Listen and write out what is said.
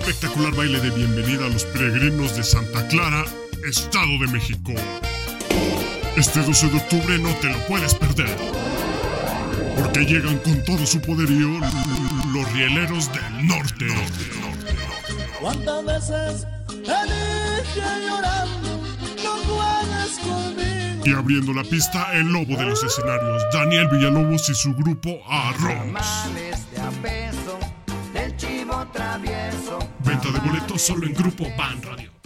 espectacular baile de bienvenida a los peregrinos de Santa Clara, Estado de México. Este 12 de octubre no te lo puedes perder. Porque llegan con todo su poderío los rieleros del norte. ¿Cuántas veces llorando, no? Y abriendo la pista, el lobo de los escenarios, Daniel Villalobos y su grupo Arroz. De boletos solo en Grupo Ban Radio.